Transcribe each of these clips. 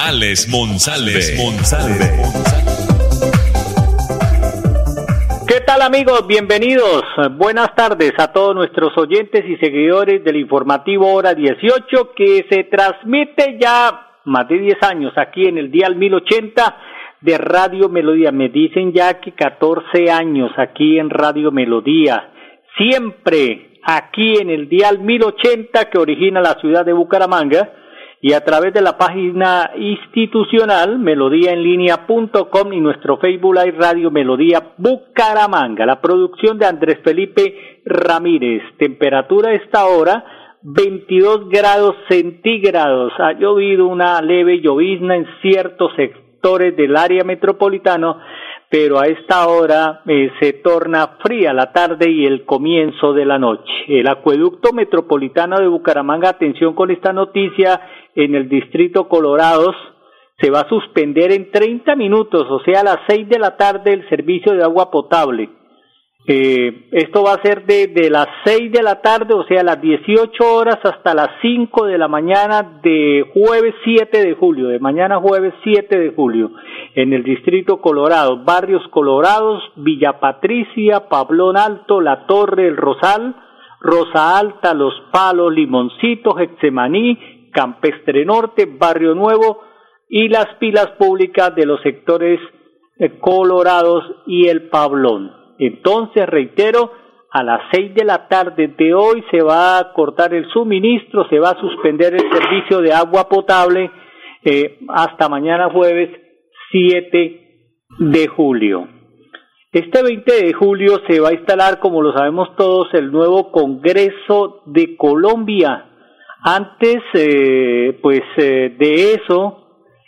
Alex Monsalve. ¿Qué tal amigos? Bienvenidos. Buenas tardes a todos nuestros oyentes y seguidores del informativo Hora 18 que se transmite ya más de 10 años aquí en el Dial 1080 de Radio Melodía. Me dicen ya que 14 años aquí en Radio Melodía. Siempre aquí en el dial 1080 que origina la ciudad de Bucaramanga y a través de la página institucional melodíaenlínea.com y nuestro Facebook Live Radio Melodía Bucaramanga. La producción de Andrés Felipe Ramírez. Temperatura esta hora 22 grados centígrados. Ha llovido una leve llovizna en ciertos sectores del área metropolitana pero a esta hora eh, se torna fría la tarde y el comienzo de la noche. El acueducto metropolitano de Bucaramanga, atención con esta noticia, en el distrito Colorados se va a suspender en 30 minutos, o sea, a las 6 de la tarde, el servicio de agua potable. Eh, esto va a ser de, las 6 de la tarde, o sea, las 18 horas hasta las 5 de la mañana de jueves 7 de julio, de mañana jueves 7 de julio, en el Distrito Colorado, Barrios Colorados, Villa Patricia, Pablón Alto, La Torre, El Rosal, Rosa Alta, Los Palos, Limoncito, Getsemaní, Campestre Norte, Barrio Nuevo y las pilas públicas de los sectores Colorados y el Pablón. Entonces, reitero, a las seis de la tarde de hoy se va a cortar el suministro, se va a suspender el servicio de agua potable eh, hasta mañana jueves 7 de julio. Este 20 de julio se va a instalar, como lo sabemos todos, el nuevo Congreso de Colombia. Antes, eh, pues eh, de eso,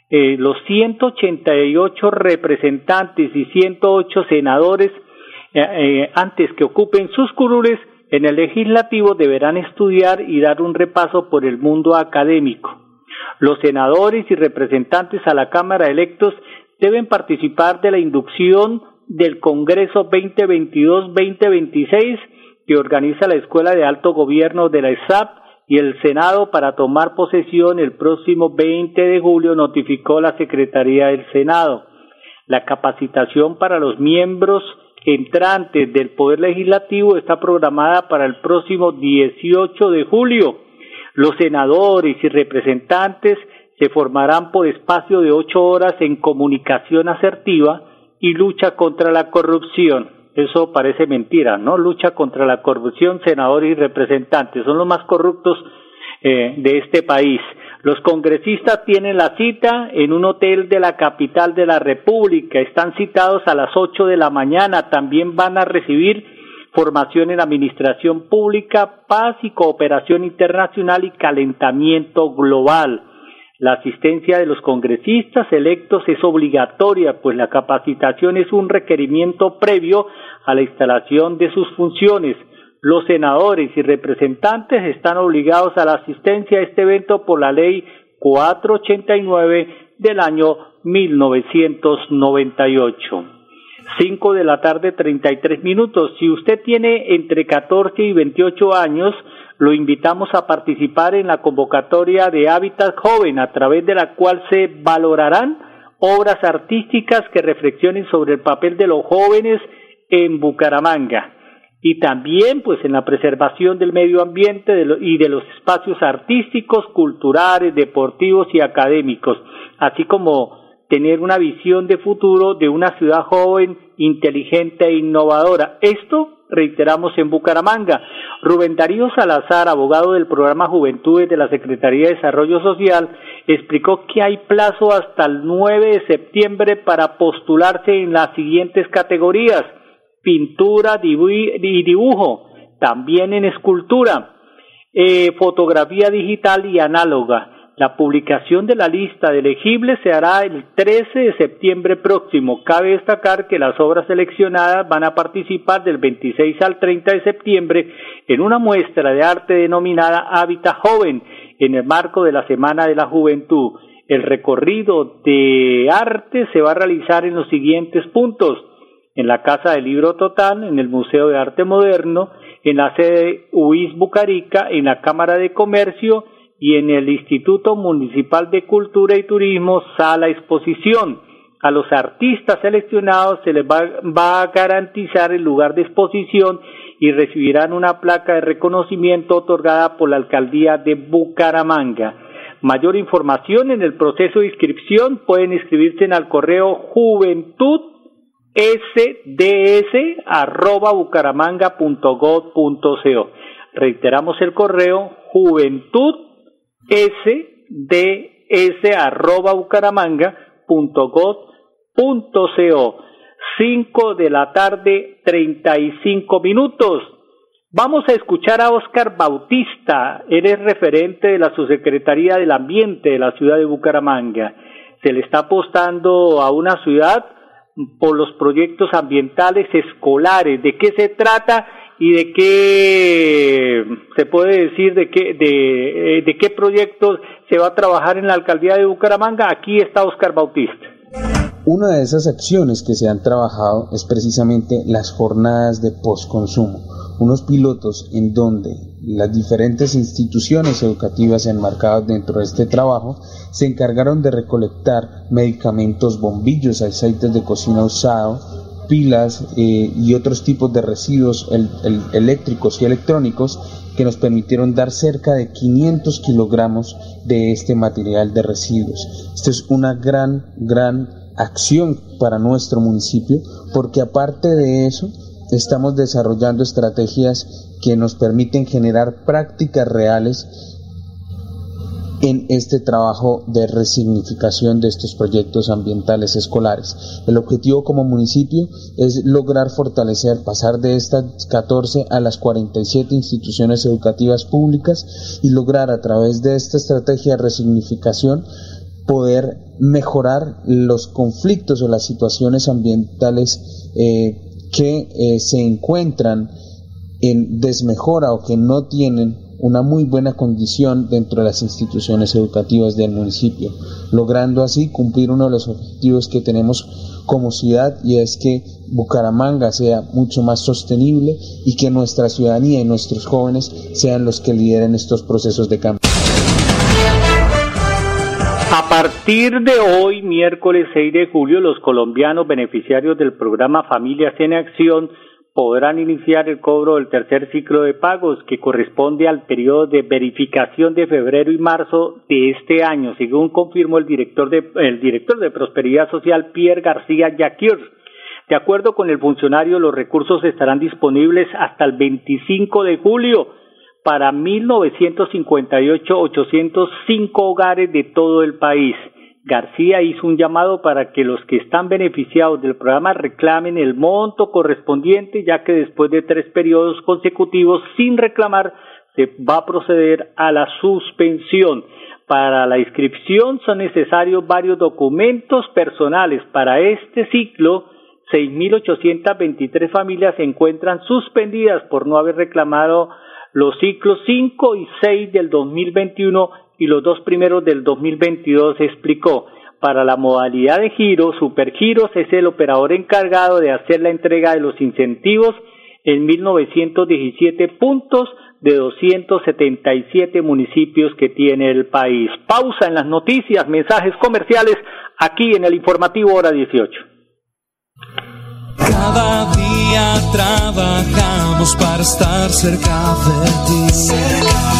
eh, los 188 representantes y 108 senadores eh, antes que ocupen sus curules en el legislativo deberán estudiar y dar un repaso por el mundo académico. Los senadores y representantes a la Cámara electos deben participar de la inducción del Congreso 2022-2026 que organiza la Escuela de Alto Gobierno de la ESAP y el Senado para tomar posesión el próximo 20 de julio, notificó la Secretaría del Senado. La capacitación para los miembros entrante del Poder Legislativo está programada para el próximo 18 de julio. Los senadores y representantes se formarán por espacio de ocho horas en comunicación asertiva y lucha contra la corrupción. Eso parece mentira, ¿no? Lucha contra la corrupción, senadores y representantes. Son los más corruptos eh, de este país. Los congresistas tienen la cita en un hotel de la capital de la República. Están citados a las ocho de la mañana. También van a recibir formación en administración pública, paz y cooperación internacional y calentamiento global. La asistencia de los congresistas electos es obligatoria, pues la capacitación es un requerimiento previo a la instalación de sus funciones. Los senadores y representantes están obligados a la asistencia a este evento por la ley 489 del año 1998. Cinco de la tarde, treinta y tres minutos. Si usted tiene entre 14 y 28 años, lo invitamos a participar en la convocatoria de Hábitat Joven, a través de la cual se valorarán obras artísticas que reflexionen sobre el papel de los jóvenes en Bucaramanga y también pues en la preservación del medio ambiente y de los espacios artísticos, culturales, deportivos y académicos, así como tener una visión de futuro de una ciudad joven, inteligente e innovadora. Esto reiteramos en Bucaramanga. Rubén Darío Salazar, abogado del programa Juventudes de la Secretaría de Desarrollo Social, explicó que hay plazo hasta el 9 de septiembre para postularse en las siguientes categorías pintura y dibujo, también en escultura, eh, fotografía digital y análoga, La publicación de la lista de elegibles se hará el 13 de septiembre próximo. Cabe destacar que las obras seleccionadas van a participar del 26 al 30 de septiembre en una muestra de arte denominada Hábitat Joven en el marco de la Semana de la Juventud. El recorrido de arte se va a realizar en los siguientes puntos. En la Casa del Libro Total, en el Museo de Arte Moderno, en la sede UIS Bucarica, en la Cámara de Comercio, y en el Instituto Municipal de Cultura y Turismo Sala Exposición. A los artistas seleccionados se les va, a garantizar el lugar de exposición y recibirán una placa de reconocimiento otorgada por la Alcaldía de Bucaramanga. Mayor información en el proceso de inscripción pueden inscribirse en al correo juventud Reiteramos el correo juventud sds@bucaramanga.gov.co. 5 de la tarde, 35 minutos. Vamos a escuchar a Oscar Bautista, eres referente de la Subsecretaría del Ambiente de la ciudad de Bucaramanga. Se le está apostando a una ciudad por los proyectos ambientales escolares. ¿De qué se trata? Y de qué se puede decir de qué de, eh, qué proyectos se va a trabajar en la alcaldía de Bucaramanga. Aquí está Oscar Bautista. Una de esas acciones que se han trabajado es precisamente las jornadas de postconsumo, unos pilotos en donde las diferentes instituciones educativas enmarcadas dentro de este trabajo se encargaron de recolectar medicamentos, bombillos, aceites de cocina usados, pilas eh, y otros tipos de residuos eléctricos y electrónicos que nos permitieron dar cerca de 500 kilogramos de este material de residuos. Esto es una gran, gran acción para nuestro municipio porque aparte de eso estamos desarrollando estrategias que nos permiten generar prácticas reales en este trabajo de resignificación de estos proyectos ambientales escolares. El objetivo como municipio es lograr fortalecer, pasar de estas 14 a las 47 instituciones educativas públicas y lograr a través de esta estrategia de resignificación poder mejorar los conflictos o las situaciones ambientales eh, que eh, se encuentran en desmejora o que no tienen una muy buena condición dentro de las instituciones educativas del municipio, logrando así cumplir uno de los objetivos que tenemos como ciudad y es que Bucaramanga sea mucho más sostenible y que nuestra ciudadanía y nuestros jóvenes sean los que lideren estos procesos de cambio. A partir de hoy, miércoles 6 de julio, los colombianos beneficiarios del programa Familias en Acción podrán iniciar el cobro del tercer ciclo de pagos que corresponde al periodo de verificación de febrero y marzo de este año, según confirmó el director de, el director de Prosperidad Social Pierre García Yaquir. De acuerdo con el funcionario, los recursos estarán disponibles hasta el 25 de julio para 1.958.805 hogares de todo el país. García hizo un llamado para que los que están beneficiados del programa reclamen el monto correspondiente, ya que después de tres periodos consecutivos sin reclamar, se va a proceder a la suspensión. Para la inscripción son necesarios varios documentos personales. Para este ciclo, 6.823 familias se encuentran suspendidas por no haber reclamado los ciclos 5 y 6 del 2021 y los dos primeros del 2022 explicó. Para la modalidad de giro, Supergiros es el operador encargado de hacer la entrega de los incentivos en 1917 puntos de 277 municipios que tiene el país. Pausa en las noticias, mensajes comerciales aquí en el informativo hora 18. Cada día trabajamos para estar cerca de ti.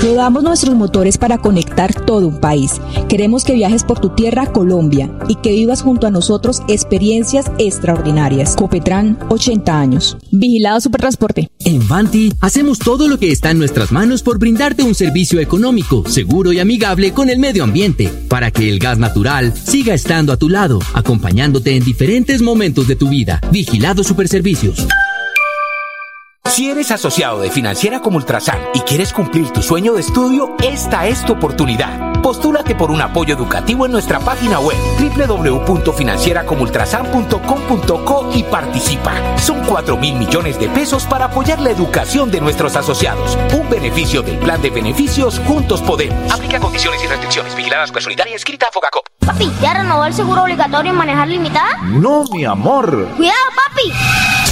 Rodamos nuestros motores para conectar todo un país. Queremos que viajes por tu tierra, Colombia, y que vivas junto a nosotros experiencias extraordinarias. Copetran, 80 años. Vigilado Supertransporte. En Vanti hacemos todo lo que está en nuestras manos por brindarte un servicio económico, seguro y amigable con el medio ambiente, para que el gas natural siga estando a tu lado, acompañándote en diferentes momentos de tu vida. Vigilado Superservicios. Si eres asociado de Financiera como Ultrasan y quieres cumplir tu sueño de estudio, esta es tu oportunidad. Postúlate por un apoyo educativo en nuestra página web www.financieracomultrasan.com.co y participa. Son 4 mil millones de pesos para apoyar la educación de nuestros asociados. Un beneficio del plan de beneficios Juntos Podemos. Aplica condiciones y restricciones. Vigiladas por Solidaria escrita a Fogacop. Papi, ¿ya renovó el seguro obligatorio en manejar limitada? No, mi amor. Cuidado, papi.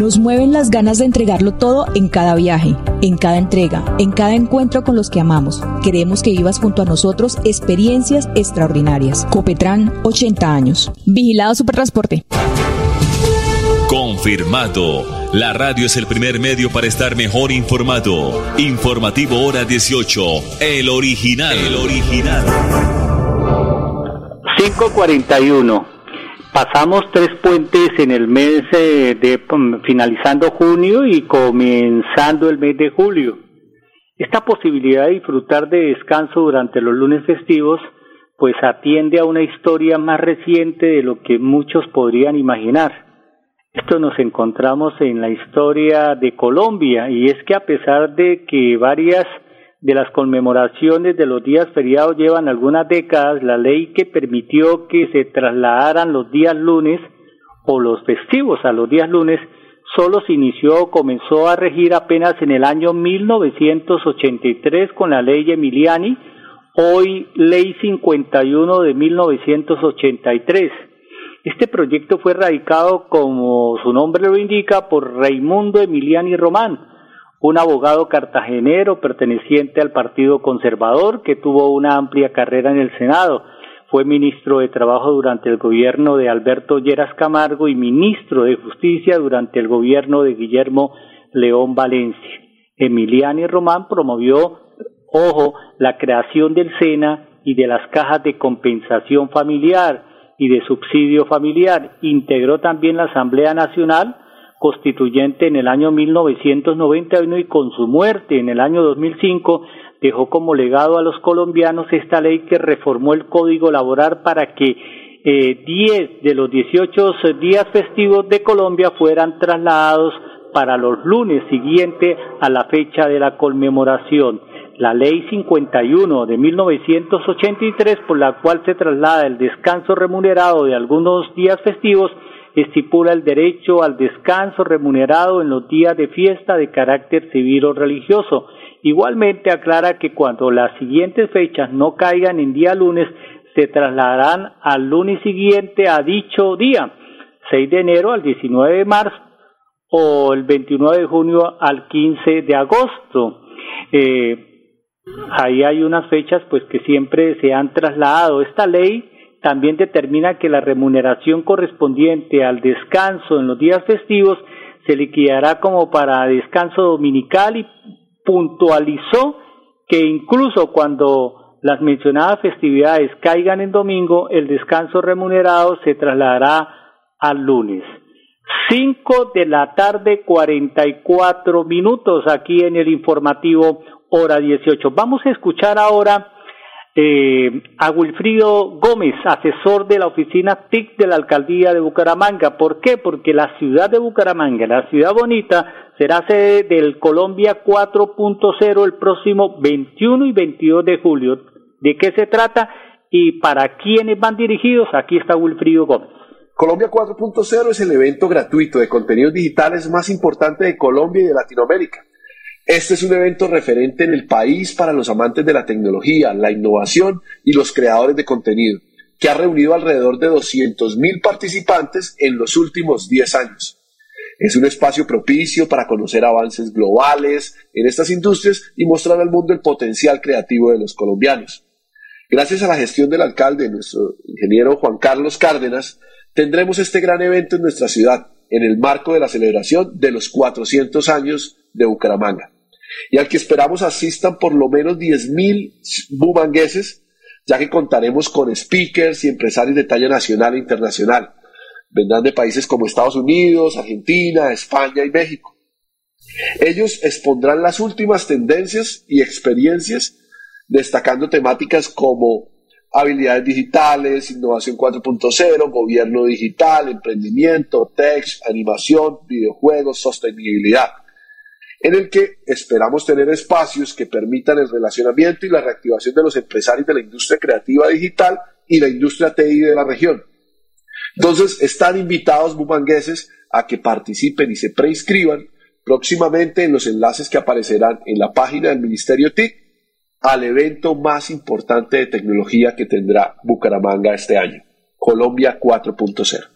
Nos mueven las ganas de entregarlo todo en cada viaje, en cada entrega, en cada encuentro con los que amamos. Queremos que vivas junto a nosotros experiencias extraordinarias. Copetran, 80 años. Vigilado Supertransporte. Confirmado. La radio es el primer medio para estar mejor informado. Informativo Hora 18. El original. El original. 541. Pasamos tres puentes en el mes eh, de mm, finalizando junio y comenzando el mes de julio. Esta posibilidad de disfrutar de descanso durante los lunes festivos pues atiende a una historia más reciente de lo que muchos podrían imaginar. Esto nos encontramos en la historia de Colombia y es que a pesar de que varias de las conmemoraciones de los días feriados llevan algunas décadas, la ley que permitió que se trasladaran los días lunes o los festivos a los días lunes solo se inició o comenzó a regir apenas en el año 1983 con la ley Emiliani, hoy ley 51 de 1983. Este proyecto fue radicado, como su nombre lo indica, por Raimundo Emiliani Román, un abogado cartagenero perteneciente al Partido Conservador que tuvo una amplia carrera en el Senado. Fue ministro de Trabajo durante el gobierno de Alberto Lleras Camargo y ministro de Justicia durante el gobierno de Guillermo León Valencia. Emiliani Román promovió, ojo, la creación del SENA y de las cajas de compensación familiar y de subsidio familiar. Integró también la Asamblea Nacional constituyente en el año 1991 y con su muerte en el año 2005 dejó como legado a los colombianos esta ley que reformó el código laboral para que eh, 10 de los 18 días festivos de Colombia fueran trasladados para los lunes siguientes a la fecha de la conmemoración. La ley 51 de 1983, por la cual se traslada el descanso remunerado de algunos días festivos, estipula el derecho al descanso remunerado en los días de fiesta de carácter civil o religioso. Igualmente aclara que cuando las siguientes fechas no caigan en día lunes, se trasladarán al lunes siguiente a dicho día, 6 de enero al 19 de marzo o el 29 de junio al 15 de agosto. Eh, ahí hay unas fechas pues que siempre se han trasladado. Esta ley también determina que la remuneración correspondiente al descanso en los días festivos se liquidará como para descanso dominical y puntualizó que incluso cuando las mencionadas festividades caigan en domingo, el descanso remunerado se trasladará al lunes. Cinco de la tarde, cuarenta y cuatro minutos aquí en el informativo hora dieciocho. Vamos a escuchar ahora eh, a Wilfrido Gómez, asesor de la oficina TIC de la alcaldía de Bucaramanga. ¿Por qué? Porque la ciudad de Bucaramanga, la ciudad bonita, será sede del Colombia 4.0 el próximo 21 y 22 de julio. ¿De qué se trata y para quiénes van dirigidos? Aquí está Wilfrido Gómez. Colombia 4.0 es el evento gratuito de contenidos digitales más importante de Colombia y de Latinoamérica. Este es un evento referente en el país para los amantes de la tecnología, la innovación y los creadores de contenido, que ha reunido alrededor de 200.000 participantes en los últimos 10 años. Es un espacio propicio para conocer avances globales en estas industrias y mostrar al mundo el potencial creativo de los colombianos. Gracias a la gestión del alcalde, nuestro ingeniero Juan Carlos Cárdenas, tendremos este gran evento en nuestra ciudad, en el marco de la celebración de los 400 años de Bucaramanga, y al que esperamos asistan por lo menos 10.000 bumangueses, ya que contaremos con speakers y empresarios de talla nacional e internacional. Vendrán de países como Estados Unidos, Argentina, España y México. Ellos expondrán las últimas tendencias y experiencias, destacando temáticas como habilidades digitales, innovación 4.0, gobierno digital, emprendimiento, tech, animación, videojuegos, sostenibilidad, en el que esperamos tener espacios que permitan el relacionamiento y la reactivación de los empresarios de la industria creativa digital y la industria TI de la región. Entonces, están invitados bumangueses a que participen y se preinscriban próximamente en los enlaces que aparecerán en la página del Ministerio TIC al evento más importante de tecnología que tendrá Bucaramanga este año, Colombia 4.0.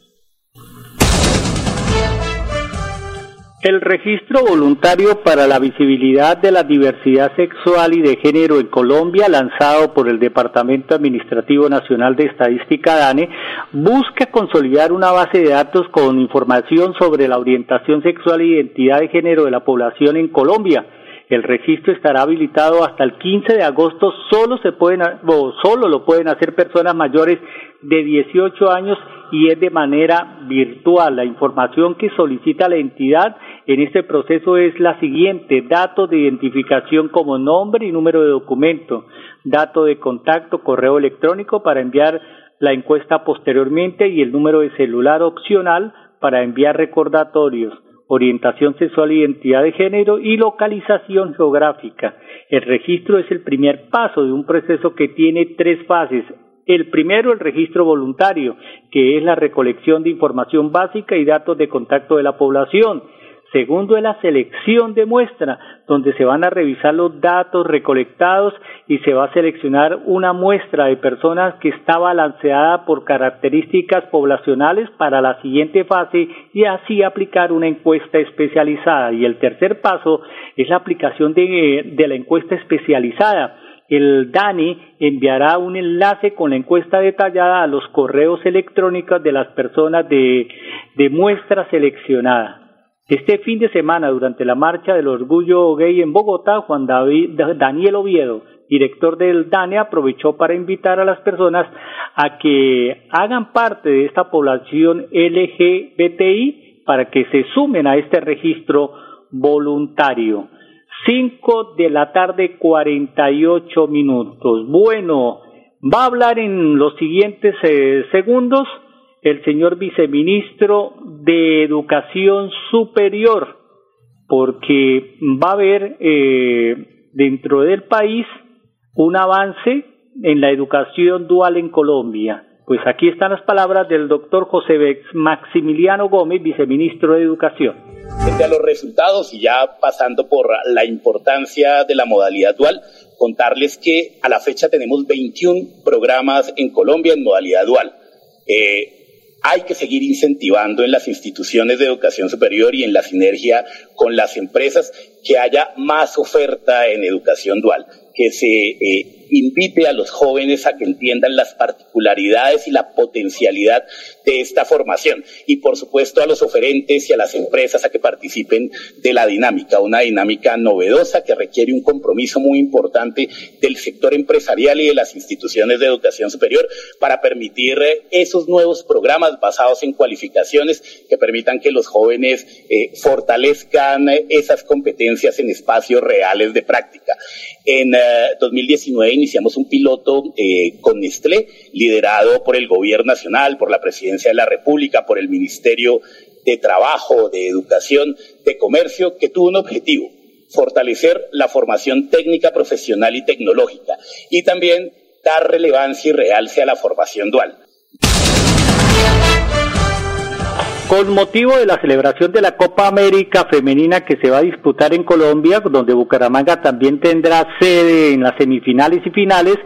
El registro voluntario para la visibilidad de la diversidad sexual y de género en Colombia, lanzado por el Departamento Administrativo Nacional de Estadística DANE, busca consolidar una base de datos con información sobre la orientación sexual e identidad de género de la población en Colombia el registro estará habilitado hasta el 15 de agosto. Solo se pueden o solo lo pueden hacer personas mayores de 18 años y es de manera virtual. La información que solicita la entidad en este proceso es la siguiente: datos de identificación como nombre y número de documento, dato de contacto, correo electrónico para enviar la encuesta posteriormente y el número de celular opcional para enviar recordatorios orientación sexual e identidad de género y localización geográfica. El registro es el primer paso de un proceso que tiene tres fases. El primero, el registro voluntario, que es la recolección de información básica y datos de contacto de la población. Segundo es la selección de muestra, donde se van a revisar los datos recolectados y se va a seleccionar una muestra de personas que está balanceada por características poblacionales para la siguiente fase y así aplicar una encuesta especializada. Y el tercer paso es la aplicación de, la encuesta especializada el DANI enviará un enlace con la encuesta detallada a los correos electrónicos de las personas de muestra seleccionada. Este fin de semana, durante la Marcha del Orgullo Gay en Bogotá, Juan David, Daniel Oviedo, director del DANE, aprovechó para invitar a las personas a que hagan parte de esta población LGBTI para que se sumen a este registro voluntario. Cinco de la tarde, cuarenta y ocho minutos. Bueno, va a hablar en los siguientes eh, segundos el señor viceministro de Educación Superior, porque va a haber eh, dentro del país un avance en la educación dual en Colombia. Pues aquí están las palabras del doctor José Maximiliano Gómez, viceministro de Educación. Frente a los resultados y ya pasando por la importancia de la modalidad dual, contarles que a la fecha tenemos 21 programas en Colombia en modalidad dual. Eh, hay que seguir incentivando en las instituciones de educación superior y en la sinergia con las empresas que haya más oferta en educación dual, que se eh, invite a los jóvenes a que entiendan las particularidades y la potencialidad de esta formación y por supuesto a los oferentes y a las empresas a que participen de la dinámica, una dinámica novedosa que requiere un compromiso muy importante del sector empresarial y de las instituciones de educación superior para permitir eh, esos nuevos programas basados en cualificaciones que permitan que los jóvenes eh, fortalezcan eh, esas competencias en espacios reales de práctica. En 2019 iniciamos un piloto eh, con Nestlé, liderado por el Gobierno Nacional, por la Presidencia de la República, por el Ministerio de Trabajo, de Educación, de Comercio, que tuvo un objetivo, fortalecer la formación técnica, profesional y tecnológica, y también dar relevancia y realce a la formación dual. Con motivo de la celebración de la Copa América Femenina que se va a disputar en Colombia, donde Bucaramanga también tendrá sede en las semifinales y finales,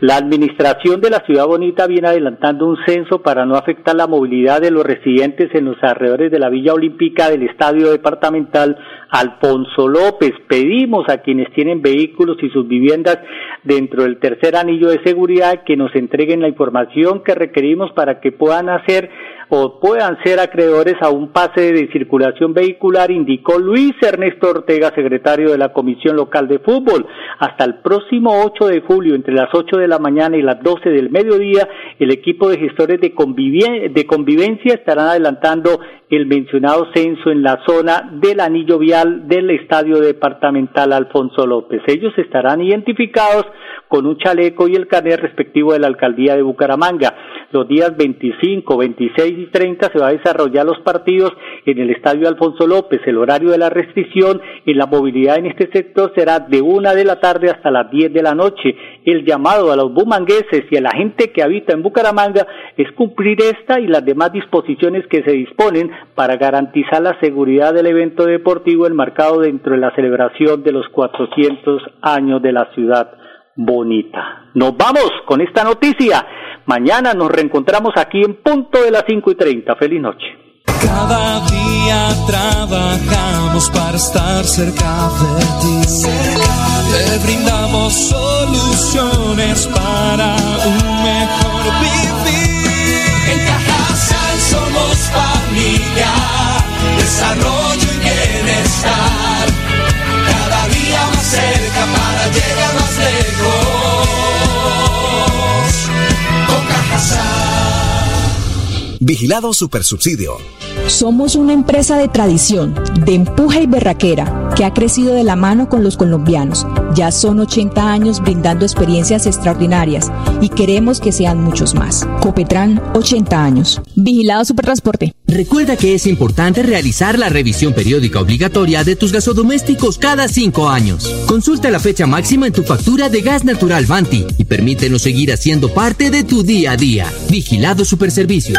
la administración de la Ciudad Bonita viene adelantando un censo para no afectar la movilidad de los residentes en los alrededores de la Villa Olímpica del Estadio Departamental Alfonso López. Pedimos a quienes tienen vehículos y sus viviendas dentro del tercer anillo de seguridad que nos entreguen la información que requerimos para que puedan hacer o puedan ser acreedores a un pase de circulación vehicular, indicó Luis Ernesto Ortega, secretario de la Comisión Local de Fútbol. Hasta el próximo 8 de julio, entre las 8 de la mañana y las 12 del mediodía, el equipo de gestores de, convivencia estarán adelantando el mencionado censo en la zona del anillo vial del Estadio Departamental Alfonso López. Ellos estarán identificados con un chaleco y el carnet respectivo de la alcaldía de Bucaramanga. Los días 25, 26 y 30 se va a desarrollar los partidos en el Estadio Alfonso López. El horario de la restricción en la movilidad en este sector será de una de la tarde hasta las 10 de la noche. El llamado a los bumangueses y a la gente que habita en Bucaramanga es cumplir esta y las demás disposiciones que se disponen para garantizar la seguridad del evento deportivo enmarcado dentro de la celebración de los 400 años de la ciudad bonita. Nos vamos con esta noticia. Mañana nos reencontramos aquí en punto de las 5 y 30. Feliz noche. Cada día trabajamos para estar cerca de ti. Te brindamos soluciones para un mejor vivir. Vigilado Supersubsidio. Somos una empresa de tradición, de empuje y berraquera, que ha crecido de la mano con los colombianos. Ya son 80 años brindando experiencias extraordinarias y queremos que sean muchos más. Copetran, 80 años. Vigilado Supertransporte. Recuerda que es importante realizar la revisión periódica obligatoria de tus gasodomésticos cada 5 años. Consulta la fecha máxima en tu factura de gas natural Banti y permítenos seguir haciendo parte de tu día a día. Vigilado Superservicios.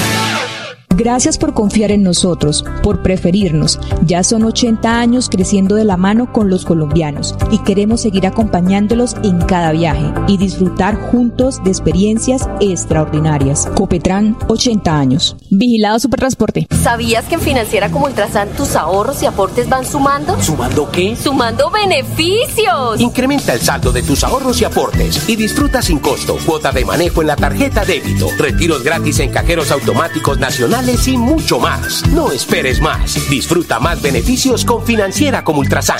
Gracias por confiar en nosotros, por preferirnos. Ya son 80 años creciendo de la mano con los colombianos y queremos seguir acompañándolos en cada viaje y disfrutar juntos de experiencias extraordinarias. Copetran, 80 años. Vigilado Supertransporte. ¿Sabías que en Financiera como Ultrasan tus ahorros y aportes van sumando? ¿Sumando qué? ¡Sumando beneficios! Incrementa el saldo de tus ahorros y aportes y disfruta sin costo cuota de manejo en la tarjeta débito, retiros gratis en cajeros automáticos nacionales y mucho más. No esperes más. Disfruta más beneficios con Financiera como Ultrasan.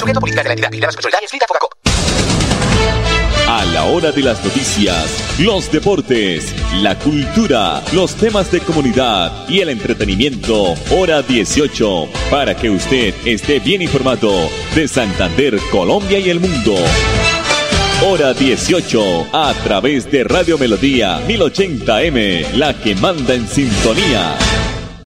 A la hora de las noticias, los deportes, la cultura, los temas de comunidad y el entretenimiento. Hora 18. Para que usted esté bien informado de Santander, Colombia y el mundo. Hora 18 a través de Radio Melodía 1080M, la que manda en sintonía.